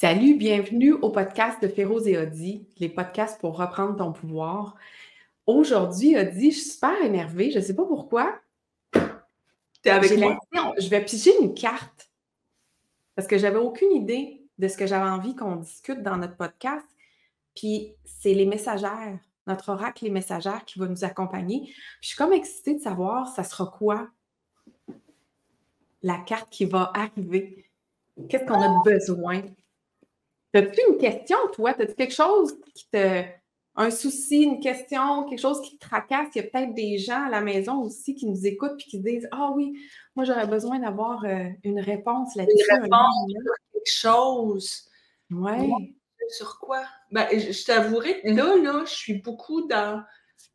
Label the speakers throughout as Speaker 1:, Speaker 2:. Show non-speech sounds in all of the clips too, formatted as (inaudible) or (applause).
Speaker 1: Salut, bienvenue au podcast de Féroz et Audi, les podcasts pour reprendre ton pouvoir. Aujourd'hui, Audi, je suis super énervée, je ne sais pas pourquoi.
Speaker 2: T'es avec moi?
Speaker 1: Je vais piger une carte parce que j'avais aucune idée de ce que j'avais envie qu'on discute dans notre podcast. Puis c'est les messagères, notre oracle, les messagères qui va nous accompagner. je suis comme excitée de savoir, ça sera quoi la carte qui va arriver? Qu'est-ce qu'on a besoin? As-tu une question, toi? As-tu quelque chose qui te. Un souci, une question, quelque chose qui te tracasse? Il y a peut-être des gens à la maison aussi qui nous écoutent et qui disent Ah oui, moi j'aurais besoin d'avoir euh, une réponse là-dessus.
Speaker 2: Une réponse sur quelque chose.
Speaker 1: Oui.
Speaker 2: Sur quoi? Ben, je t'avouerai, là, là, je suis beaucoup dans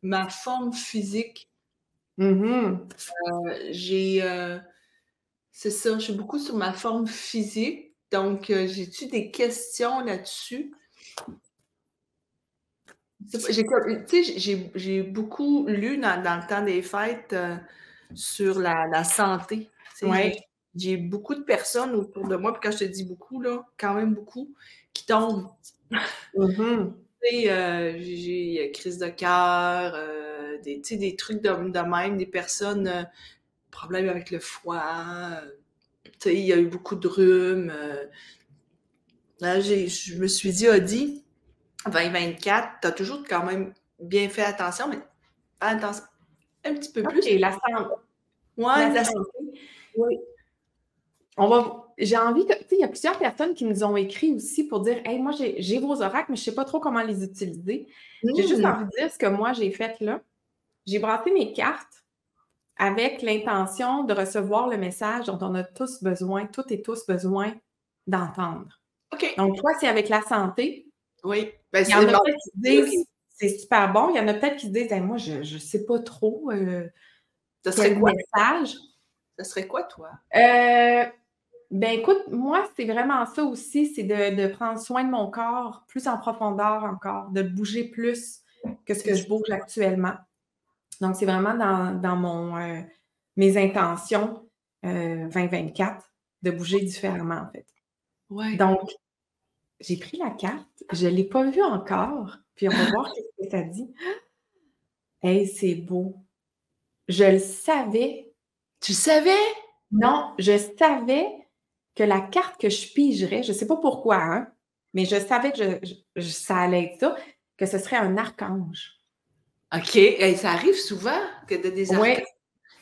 Speaker 2: ma forme physique. Euh, j'ai. Euh, c'est ça, je suis beaucoup sur ma forme physique. Donc, euh, j'ai-tu des questions là-dessus? J'ai beaucoup lu dans, le temps des fêtes euh, sur la, santé. J'ai beaucoup de personnes autour de moi, puis quand je te dis beaucoup, là, quand même beaucoup, qui tombent.
Speaker 1: Mm-hmm.
Speaker 2: Euh, j'ai crise de cœur, des, des trucs de, de, même, des personnes, problèmes avec le foie, il y a eu beaucoup de rhume. Euh. Là, je me suis dit, Odi, 2024, tu as toujours quand même bien fait attention, mais attention, un petit peu plus.
Speaker 1: Et la santé.
Speaker 2: Ouais, la, santé.
Speaker 1: Oui. On va. J'ai envie que. Tu sais, il y a plusieurs personnes qui nous ont écrit aussi pour dire Hey, moi, j'ai vos oracles, mais je ne sais pas trop comment les utiliser. J'ai juste mmh. envie de dire ce que moi, j'ai fait là. J'ai brassé mes cartes avec l'intention de recevoir le message dont on a tous besoin, toutes et tous besoin d'entendre.
Speaker 2: OK.
Speaker 1: Donc, toi, c'est avec la santé.
Speaker 2: Oui.
Speaker 1: Ben, il y en a peut-être qui disent c'est super bon. Il y en a peut-être qui disent moi, je ne sais pas trop. Euh,
Speaker 2: ça serait quoi?
Speaker 1: Message.
Speaker 2: Ça serait quoi, toi?
Speaker 1: Euh, ben écoute, moi, c'est vraiment ça aussi, c'est de, de, prendre soin de mon corps plus en profondeur encore, de bouger plus que ce que je bouge actuellement. Donc, c'est vraiment dans, mon, euh, mes intentions 2024 euh, de bouger différemment, en fait.
Speaker 2: Ouais.
Speaker 1: Donc, j'ai pris la carte, je ne l'ai pas vue encore, puis on va voir ce que ça dit. (gasps) Hey, c'est beau. Je le savais.
Speaker 2: Tu savais?
Speaker 1: Non, je savais que la carte que je pigerais, je ne sais pas pourquoi, hein, mais je savais que ça allait être ça, que ce serait un archange.
Speaker 2: OK. Et ça arrive souvent que de des archanges.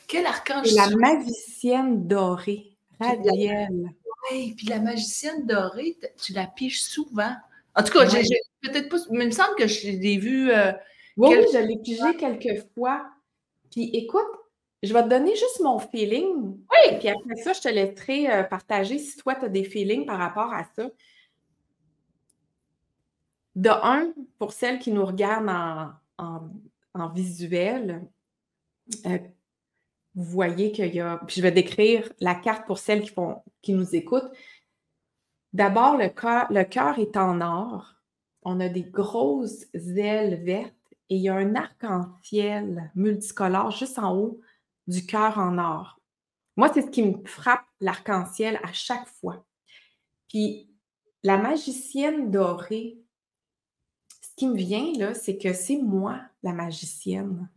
Speaker 2: Quel archange?
Speaker 1: La magicienne dorée, Radielle.
Speaker 2: Oui, puis la magicienne dorée, tu la piges souvent. En tout cas, j'ai peut-être pas. Mais il me semble que je l'ai vue. Euh,
Speaker 1: oui, je l'ai pigée quelques fois. Puis écoute, je vais te donner juste mon feeling.
Speaker 2: Oui.
Speaker 1: Puis après ça, je te laisserai euh, partager si toi, tu as des feelings par rapport à ça. De un, pour celles qui nous regardent en en visuel, euh, vous voyez qu'il y a. Puis je vais décrire la carte pour celles qui, nous écoutent. D'abord, le cœur, le cœur est en or. On a des grosses ailes vertes et il y a un arc-en-ciel multicolore juste en haut du cœur en or. Moi, c'est ce qui me frappe l'arc-en-ciel à chaque fois. Puis la magicienne dorée, qui me vient, là, c'est que c'est moi la magicienne.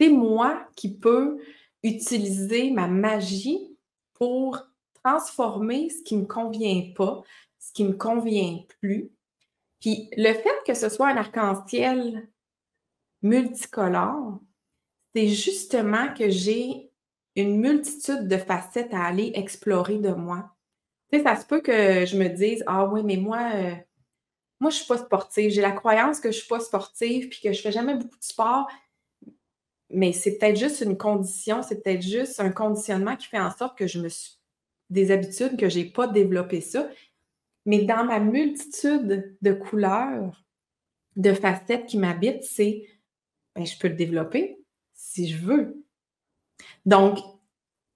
Speaker 1: C'est moi qui peux utiliser ma magie pour transformer ce qui ne me convient pas, ce qui ne me convient plus. Puis le fait que ce soit un arc-en-ciel multicolore, c'est justement que j'ai une multitude de facettes à aller explorer de moi. Tu sais, ça se peut que je me dise, ah oui, mais moi, euh, moi, je ne suis pas sportive. J'ai la croyance que je ne suis pas sportive puis que je ne fais jamais beaucoup de sport. Mais c'est peut-être juste une condition, c'est peut-être juste un conditionnement qui fait en sorte que je me suis des habitudes que je n'ai pas développé ça. Mais dans ma multitude de couleurs, de facettes qui m'habitent, c'est ben, je peux le développer si je veux. Donc,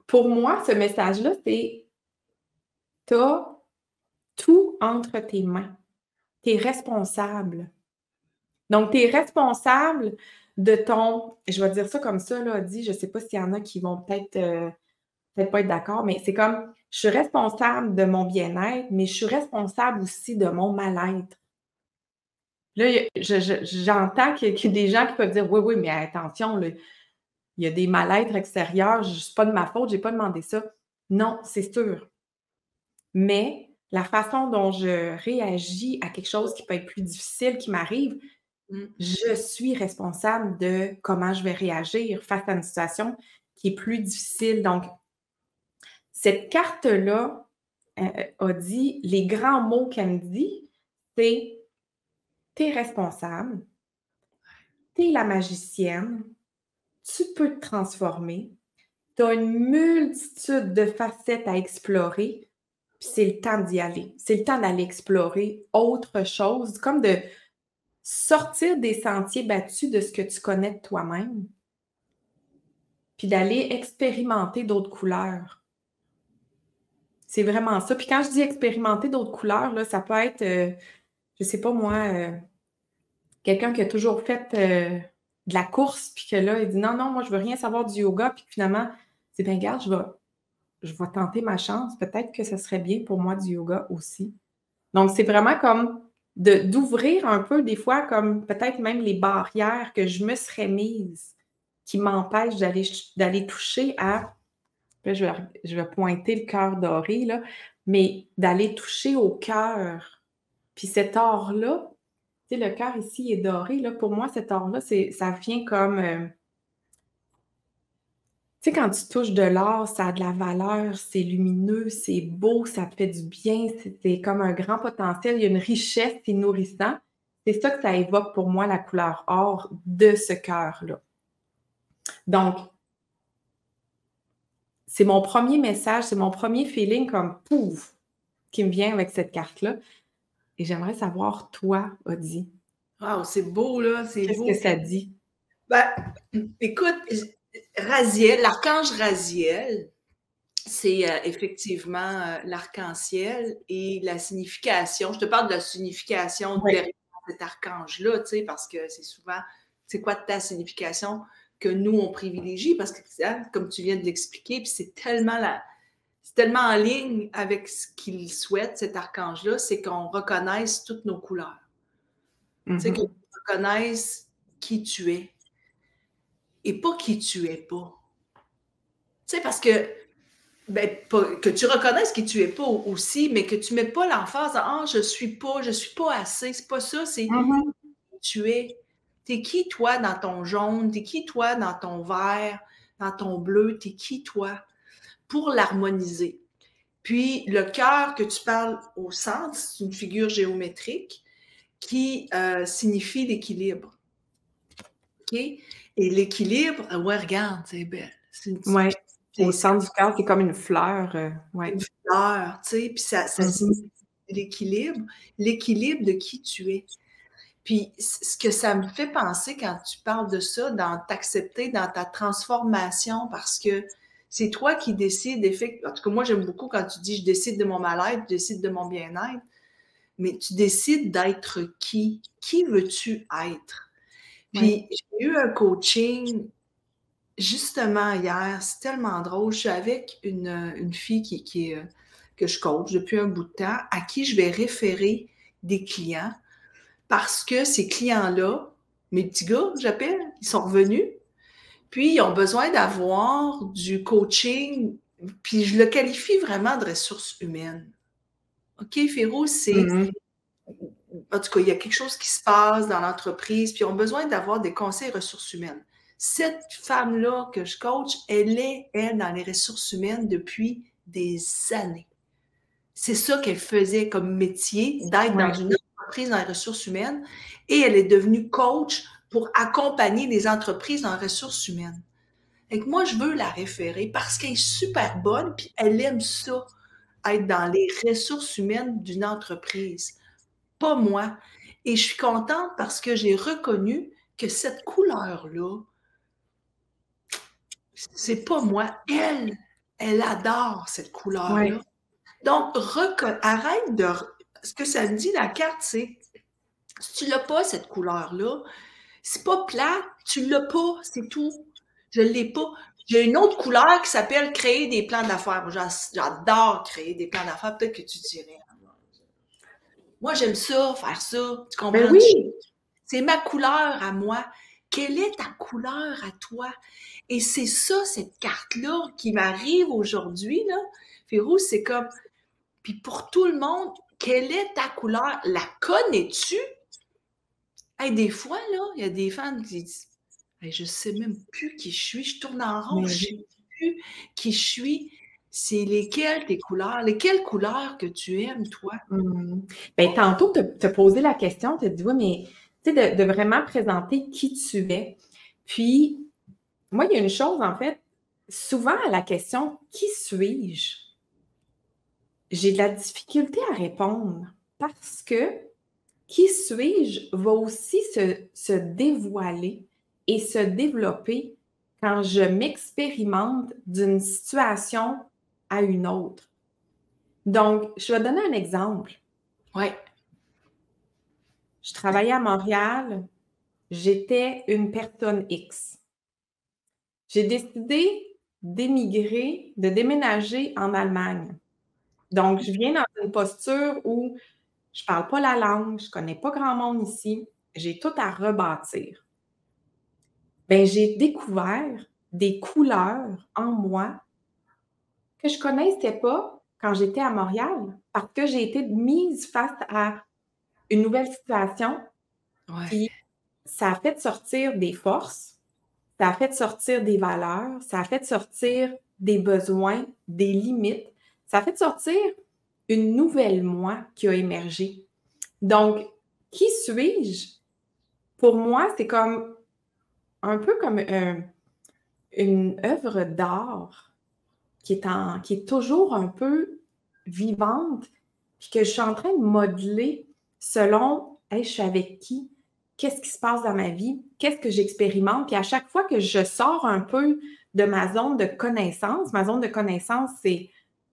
Speaker 1: pour moi, ce message-là, c'est tu as tout entre tes mains tu es responsable. Donc, tu es responsable de ton, je vais dire ça comme ça, là, dit, je ne sais pas s'il y en a qui vont peut-être euh, peut-être pas être d'accord, mais c'est comme je suis responsable de mon bien-être, mais je suis responsable aussi de mon mal-être. Là, j'entends qu'il y a des gens qui peuvent dire Oui, oui, mais attention, il y a des mal-êtres extérieurs, ce n'est pas de ma faute, je n'ai pas demandé ça. Non, c'est sûr. Mais la façon dont je réagis à quelque chose qui peut être plus difficile qui m'arrive, mmh. je suis responsable de comment je vais réagir face à une situation qui est plus difficile. Donc, cette carte-là euh, a dit, les grands mots qu'elle me dit, c'est tu es responsable, tu es la magicienne, tu peux te transformer, tu as une multitude de facettes à explorer, c'est le temps d'y aller. C'est le temps d'aller explorer autre chose, comme de sortir des sentiers battus de ce que tu connais de toi-même, puis d'aller expérimenter d'autres couleurs. C'est vraiment ça. Puis quand je dis expérimenter d'autres couleurs, là, ça peut être, euh, je sais pas moi, euh, quelqu'un qui a toujours fait euh, de la course, puis que là, il dit non, non, moi, je veux rien savoir du yoga, puis finalement, c'est bien, garde, je vais je vais tenter ma chance. Peut-être que ce serait bien pour moi du yoga aussi. Donc, c'est vraiment comme d'ouvrir un peu, des fois, comme peut-être même les barrières que je me serais mise qui m'empêchent d'aller toucher à. je, vais, je vais pointer le cœur doré, là, mais d'aller toucher au cœur. Puis cet or-là, tu sais, le cœur ici est doré. Là, pour moi, cet or-là, ça vient comme. Euh, tu sais, quand tu touches de l'or, ça a de la valeur, c'est lumineux, c'est beau, ça te fait du bien, c'est comme un grand potentiel, il y a une richesse, c'est nourrissant. C'est ça que ça évoque pour moi, la couleur or de ce cœur-là. Donc, c'est mon premier message, c'est mon premier feeling comme pouf qui me vient avec cette carte-là. Et j'aimerais savoir, toi, Audie.
Speaker 2: Wow, c'est beau, là.
Speaker 1: Qu'est-ce que ça dit?
Speaker 2: Ben, (clears throat) écoute, Raziel, l'archange Raziel, c'est euh, effectivement euh, l'arc-en-ciel et la signification. Je te parle de la signification de cet archange-là, tu sais, parce que c'est souvent, c'est quoi ta signification que nous, on privilégie, parce que, hein, comme tu viens de l'expliquer, puis c'est tellement la, c'est tellement en ligne avec ce qu'il souhaite, cet archange-là, c'est qu'on reconnaisse toutes nos couleurs. Tu sais, mm-hmm. qu'on reconnaisse qui tu es et pas qui tu es pas. Tu sais, parce que, ben, que tu reconnaisses qui tu es pas aussi, mais que tu mets pas l'emphase Ah, je suis pas, je suis pas assez. C'est pas ça, c'est mm-hmm. qui tu es. T'es qui, toi, dans ton jaune? T'es qui, toi, dans ton vert, dans ton bleu? T'es qui, toi? Pour l'harmoniser. Puis, le cœur que tu parles au centre, c'est une figure géométrique qui euh, signifie l'équilibre. Et l'équilibre, ah ouais, regarde, c'est belle.
Speaker 1: Oui, au centre du cœur, c'est comme une fleur. Euh,
Speaker 2: une fleur, tu sais, puis ça, ça mm-hmm. l'équilibre, l'équilibre de qui tu es. Puis ce que ça me fait penser quand tu parles de ça, dans t'accepter, dans ta transformation, parce que c'est toi qui décides, en tout cas moi j'aime beaucoup quand tu dis je décide de mon mal-être, je décide de mon bien-être, mais tu décides d'être qui? Qui veux-tu être? Puis j'ai eu un coaching justement hier, c'est tellement drôle. Je suis avec une, fille qui, qui, que je coach depuis un bout de temps, à qui je vais référer des clients parce que ces clients-là, mes petits gars, j'appelle, ils sont revenus, puis ils ont besoin d'avoir du coaching, puis je le qualifie vraiment de ressources humaines. OK, Féro, c'est mm-hmm en tout cas, il y a quelque chose qui se passe dans l'entreprise, puis ils ont besoin d'avoir des conseils ressources humaines. Cette femme-là que je coach, elle est, elle, dans les ressources humaines depuis des années. C'est ça qu'elle faisait comme métier, d'être dans une entreprise dans les ressources humaines, et elle est devenue coach pour accompagner les entreprises dans les ressources humaines. Et moi, je veux la référer parce qu'elle est super bonne, puis elle aime ça, être dans les ressources humaines d'une entreprise pas moi. Et je suis contente parce que j'ai reconnu que cette couleur-là, c'est pas moi. Elle, elle adore cette couleur-là. Donc, arrête de. Ce que ça me dit, la carte, c'est si tu l'as pas, cette couleur-là, c'est pas plat, tu l'as pas, c'est tout. Je l'ai pas. J'ai une autre couleur qui s'appelle créer des plans d'affaires. J'adore créer des plans d'affaires. Peut-être que tu dirais. Moi, j'aime ça, faire ça. Tu comprends?
Speaker 1: Ben oui.
Speaker 2: C'est ma couleur à moi. Quelle est ta couleur à toi? Et c'est ça, cette carte-là qui m'arrive aujourd'hui, là. Férou, c'est comme. Puis pour tout le monde, quelle est ta couleur? La connais-tu? Hey, des fois, là, il y a des fans qui disent hey, Je sais même plus qui je suis, je tourne en rond, je sais plus qui je suis. C'est lesquelles tes couleurs? Lesquelles couleurs que tu aimes, toi?
Speaker 1: Mmh. Ben, tantôt, tu as posé la question, tu as dit Oui, mais tu sais, de, de, vraiment présenter qui tu es. Puis, moi, il y a une chose, en fait, souvent à la question Qui suis-je? J'ai de la difficulté à répondre parce que qui suis-je va aussi se, dévoiler et se développer quand je m'expérimente d'une situation à une autre. Donc, je vais donner un exemple.
Speaker 2: Oui.
Speaker 1: Je travaillais à Montréal, j'étais une personne X. J'ai décidé d'émigrer, de déménager en Allemagne. Donc, je viens dans une posture où je ne parle pas la langue, je ne connais pas grand monde ici, j'ai tout à rebâtir. Bien, j'ai découvert des couleurs en moi que je ne connaissais pas quand j'étais à Montréal parce que j'ai été mise face à une nouvelle situation.
Speaker 2: Ouais.
Speaker 1: ça a fait sortir des forces, ça a fait sortir des valeurs, ça a fait sortir des besoins, des limites, ça a fait sortir une nouvelle moi qui a émergé. Donc, qui suis-je? Pour moi, c'est comme un peu comme une œuvre d'art qui est, en, qui est toujours un peu vivante, puis que je suis en train de modeler selon je suis avec qui, qu'est-ce qui se passe dans ma vie, qu'est-ce que j'expérimente? Puis à chaque fois que je sors un peu de ma zone de connaissance, ma zone de connaissance, c'est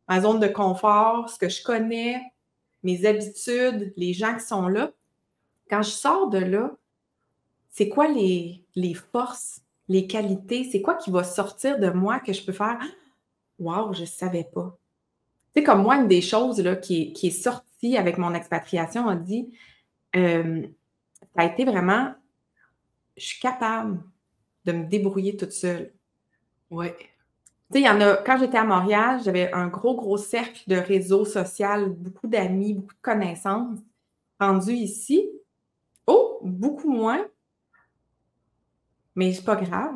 Speaker 1: ma zone de confort, ce que je connais, mes habitudes, les gens qui sont là. Quand je sors de là, c'est quoi les, les forces, les qualités, c'est quoi qui va sortir de moi que je peux faire? Waouh, je ne savais pas. C'est comme moi, une des choses là, qui, qui, est sortie avec mon expatriation, a dit euh, ça a été vraiment je suis capable de me débrouiller toute seule.
Speaker 2: Oui
Speaker 1: sais, il y en a, quand j'étais à Montréal, j'avais un gros, gros cercle de réseau social, beaucoup d'amis, beaucoup de connaissances. Rendu ici, oh, beaucoup moins. Mais c'est pas grave.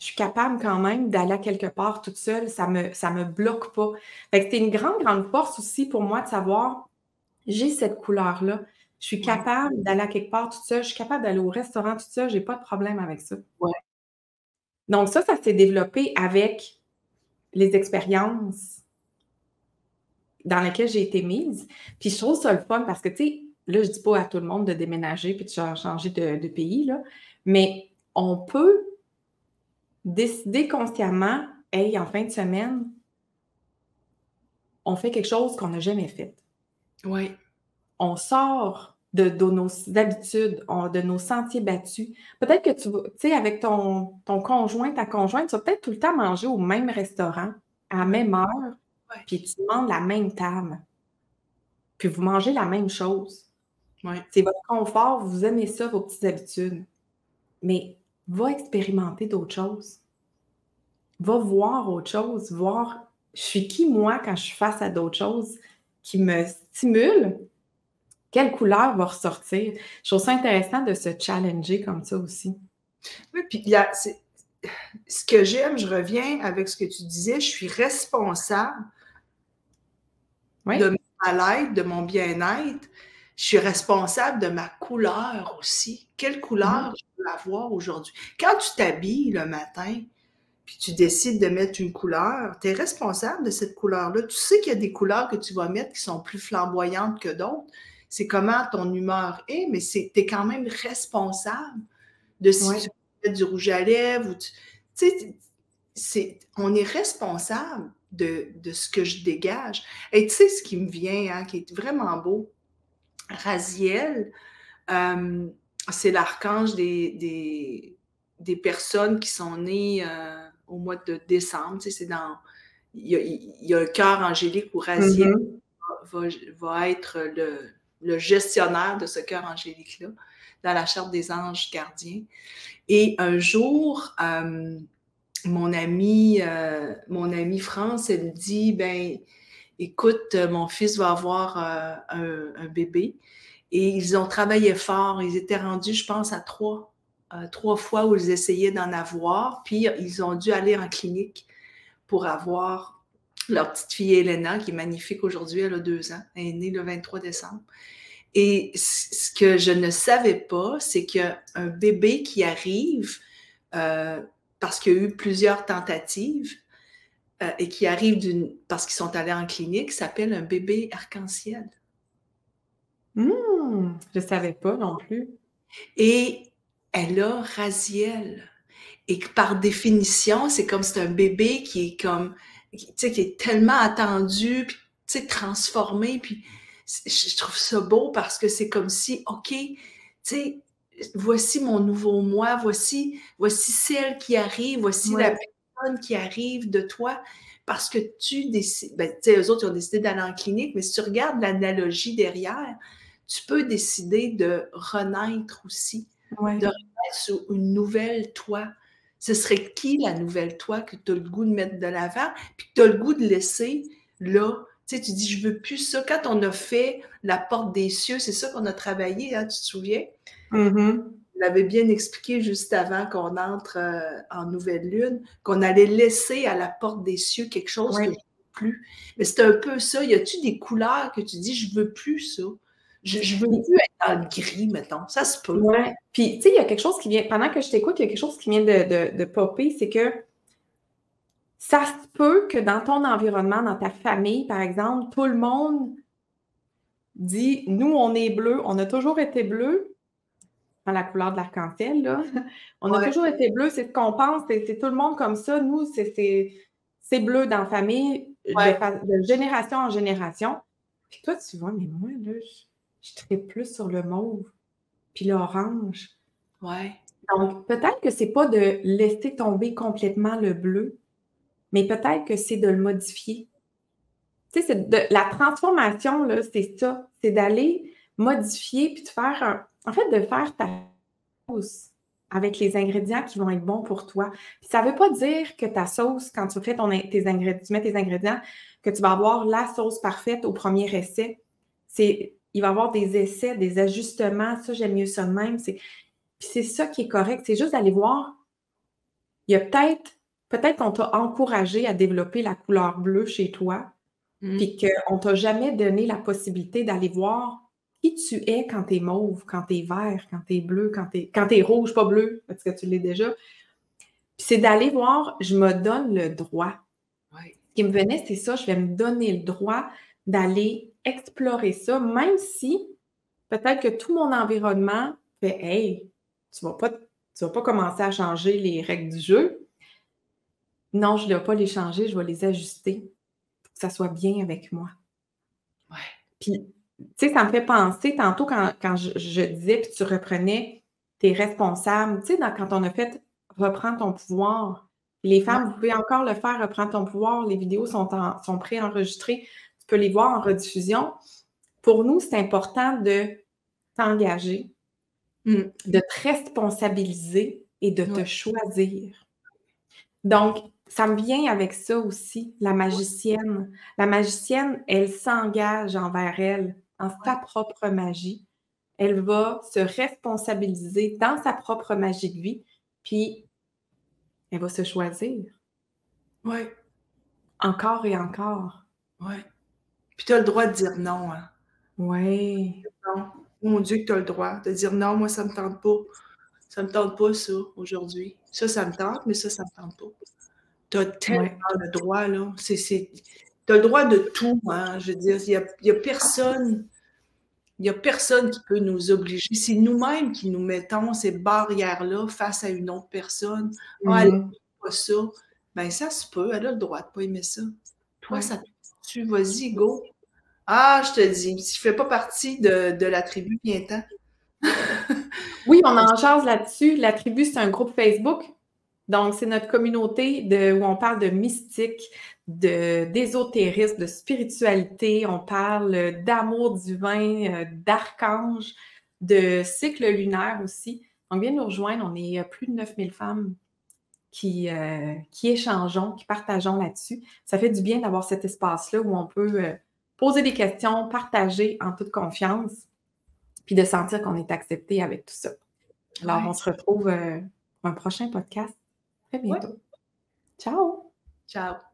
Speaker 1: Je suis capable quand même d'aller à quelque part toute seule. Ça me, ça me bloque pas. Fait c'était une grande, grande force aussi pour moi de savoir, j'ai cette couleur-là. Je suis capable d'aller à quelque part toute seule. Je suis capable d'aller au restaurant toute seule. J'ai pas de problème avec ça.
Speaker 2: Ouais.
Speaker 1: Donc ça, ça s'est développé avec les expériences dans lesquelles j'ai été mise. Puis je trouve ça le fun parce que, tu sais, là, je dis pas à tout le monde de déménager puis de changer de, pays, là, mais on peut décider consciemment, hey, en fin de semaine, on fait quelque chose qu'on n'a jamais fait.
Speaker 2: Oui.
Speaker 1: On sort de, nos habitudes, de nos sentiers battus. Peut-être que tu tu sais, avec ton, ton conjoint, ta conjointe, tu vas peut-être tout le temps manger au même restaurant, à la même heure, puis tu demandes la même table. Puis vous mangez la même chose. C'est votre confort, vous aimez ça, vos petites habitudes. Mais va expérimenter d'autres choses. Va voir autre chose, voir je suis qui moi quand je suis face à d'autres choses qui me stimulent quelle couleur va ressortir? Je trouve ça intéressant de se challenger comme ça aussi.
Speaker 2: Oui, puis il y a, ce que j'aime, je reviens avec ce que tu disais, je suis responsable de ma mal de mon bien-être. Je suis responsable de ma couleur aussi. Quelle couleur mm-hmm. je veux avoir aujourd'hui? Quand tu t'habilles le matin, puis tu décides de mettre une couleur, tu es responsable de cette couleur-là. Tu sais qu'il y a des couleurs que tu vas mettre qui sont plus flamboyantes que d'autres c'est comment ton humeur est, mais tu es quand même responsable de si tu mets du rouge à lèvres. Tu sais, on est responsable de, ce que je dégage. Et tu sais ce qui me vient, hein, qui est vraiment beau, Raziel, euh, c'est l'archange des, des, personnes qui sont nées euh, au mois de décembre. Tu sais, c'est dans. Il y, a, il y, a, un cœur angélique où Raziel mm-hmm. va, va, être le, le, gestionnaire de ce cœur angélique-là dans la charte des anges gardiens. Et un jour, euh, mon amie, mon amie France, elle me dit, ben, écoute, mon fils va avoir euh, un, bébé. Et ils ont travaillé fort. Ils étaient rendus, je pense, à trois, trois fois où ils essayaient d'en avoir. Puis ils ont dû aller en clinique pour avoir leur petite fille Elena, qui est magnifique aujourd'hui, elle a deux ans. Elle est née le 23 décembre. Et ce que je ne savais pas, c'est qu'un bébé qui arrive, euh, parce qu'il y a eu plusieurs tentatives, euh, et qui arrive parce qu'ils sont allés en clinique, s'appelle un bébé arc-en-ciel.
Speaker 1: Mmh, je ne savais pas non plus.
Speaker 2: Et elle a Raziel. Et par définition, c'est comme c'est un bébé qui est comme, tu sais, qui est tellement attendu, puis, tu sais, transformé, puis je trouve ça beau parce que c'est comme si, OK, tu sais, voici mon nouveau moi, voici, voici celle qui arrive, voici la qui arrive de toi, parce que tu décides, ben, tu sais, eux autres, ils ont décidé d'aller en clinique, mais si tu regardes l'analogie derrière, tu peux décider de renaître aussi, de renaître sur une nouvelle toi. Ce serait qui la nouvelle toi que tu as le goût de mettre de l'avant, puis que tu as le goût de laisser là? Tu sais, tu dis, je veux plus ça. Quand on a fait la porte des cieux, c'est ça qu'on a travaillé, hein, tu te souviens?
Speaker 1: Mm
Speaker 2: l'avait bien expliqué juste avant qu'on entre euh, en nouvelle lune, qu'on allait laisser à la porte des cieux quelque chose que je ne veux plus. Mais c'est un peu ça. Y a-tu des couleurs que tu dis, je veux plus ça? Je, je veux plus être dans le gris, mettons. Ça se peut.
Speaker 1: Ouais. Puis, tu sais, il y a quelque chose qui vient, pendant que je t'écoute, il y a quelque chose qui vient de, de, de popper, c'est que ça se peut que dans ton environnement, dans ta famille, par exemple, tout le monde dit Nous, on est bleu, on a toujours été bleu, dans la couleur de l'arc-en-ciel, là. (laughs) On a toujours été bleu, c'est ce qu'on pense, c'est tout le monde comme ça. Nous, c'est bleu dans la famille, de, génération en génération. Puis toi, tu vois, mais moi, là, je, je plus sur le mauve, puis l'orange.
Speaker 2: Ouais.
Speaker 1: Donc, peut-être que c'est pas de laisser tomber complètement le bleu, mais peut-être que c'est de le modifier. Tu sais, de, la transformation, là, c'est ça. C'est d'aller modifier puis de faire un, en fait, de faire ta sauce avec les ingrédients qui vont être bons pour toi. Puis ça ne veut pas dire que ta sauce, quand tu fais ton, tes ingrédients, tu mets tes ingrédients, que tu vas avoir la sauce parfaite au premier essai. C'est, il va y avoir des essais, des ajustements. Ça, j'aime mieux ça de même. C'est, puis c'est ça qui est correct. C'est juste d'aller voir. Il y a peut-être peut-être qu'on t'a encouragé à développer la couleur bleue chez toi, mmh. puis qu'on t'a jamais donné la possibilité d'aller voir qui tu es quand tu es mauve, quand tu es vert, quand tu es bleu, quand tu es, quand es rouge, pas bleu, parce que tu l'es déjà. Puis c'est d'aller voir, je me donne le droit. Ce qui me venait, c'est ça, je vais me donner le droit d'aller explorer ça, même si peut-être que tout mon environnement fait Hey, tu ne vas, pas, vas pas commencer à changer les règles du jeu, non, je ne dois pas les changer, je vais les ajuster pour que ça soit bien avec moi.
Speaker 2: Ouais.
Speaker 1: Puis, tu sais, ça me fait penser tantôt quand, je, disais, puis tu reprenais tes responsables, tu sais, quand on a fait Reprends ton pouvoir. Les femmes, vous pouvez encore le faire, Reprends ton pouvoir. Les vidéos sont, en, sont préenregistrées. Tu peux les voir en rediffusion. Pour nous, c'est important de t'engager,
Speaker 2: mmh.
Speaker 1: de te responsabiliser et de te choisir. Donc, ça me vient avec ça aussi, la magicienne. La magicienne, elle s'engage envers elle, en sa propre magie. Elle va se responsabiliser dans sa propre magie de vie, puis elle va se choisir.
Speaker 2: Oui.
Speaker 1: Encore et encore.
Speaker 2: Oui. Puis tu as le droit de dire non. Hein?
Speaker 1: Oui.
Speaker 2: Non. Mon Dieu, que tu as le droit de dire non, moi, ça ne me tente pas. Ça ne me tente pas, ça, aujourd'hui. Ça, ça me tente, mais ça, ça ne me tente pas. Tu as tellement le droit, là. Tu as le droit de tout, hein. Je veux dire, il n'y a, a, personne. Il a personne qui peut nous obliger. C'est nous-mêmes qui nous mettons ces barrières-là face à une autre personne. Ah, elle mm-hmm. pas ça. Ben, ça se peut. Elle a le droit de ne pas aimer ça. Toi, ça tu vas-y, go. Ah, je te dis, si je ne fais pas partie de, de la tribu, viens-t'en. (laughs)
Speaker 1: oui, on en charge là-dessus. La tribu, c'est un groupe Facebook Donc, c'est notre communauté de, où on parle de mystique, d'ésotérisme, de, spiritualité, on parle d'amour divin, euh, d'archange, de cycle lunaire aussi. Donc, viens nous rejoindre. On est plus de 9000 femmes qui, euh, qui échangeons, qui partageons là-dessus. Ça fait du bien d'avoir cet espace-là où on peut euh, poser des questions, partager en toute confiance, puis de sentir qu'on est accepté avec tout ça. Alors, on se retrouve pour un prochain podcast très bientôt. Ciao!
Speaker 2: Ciao!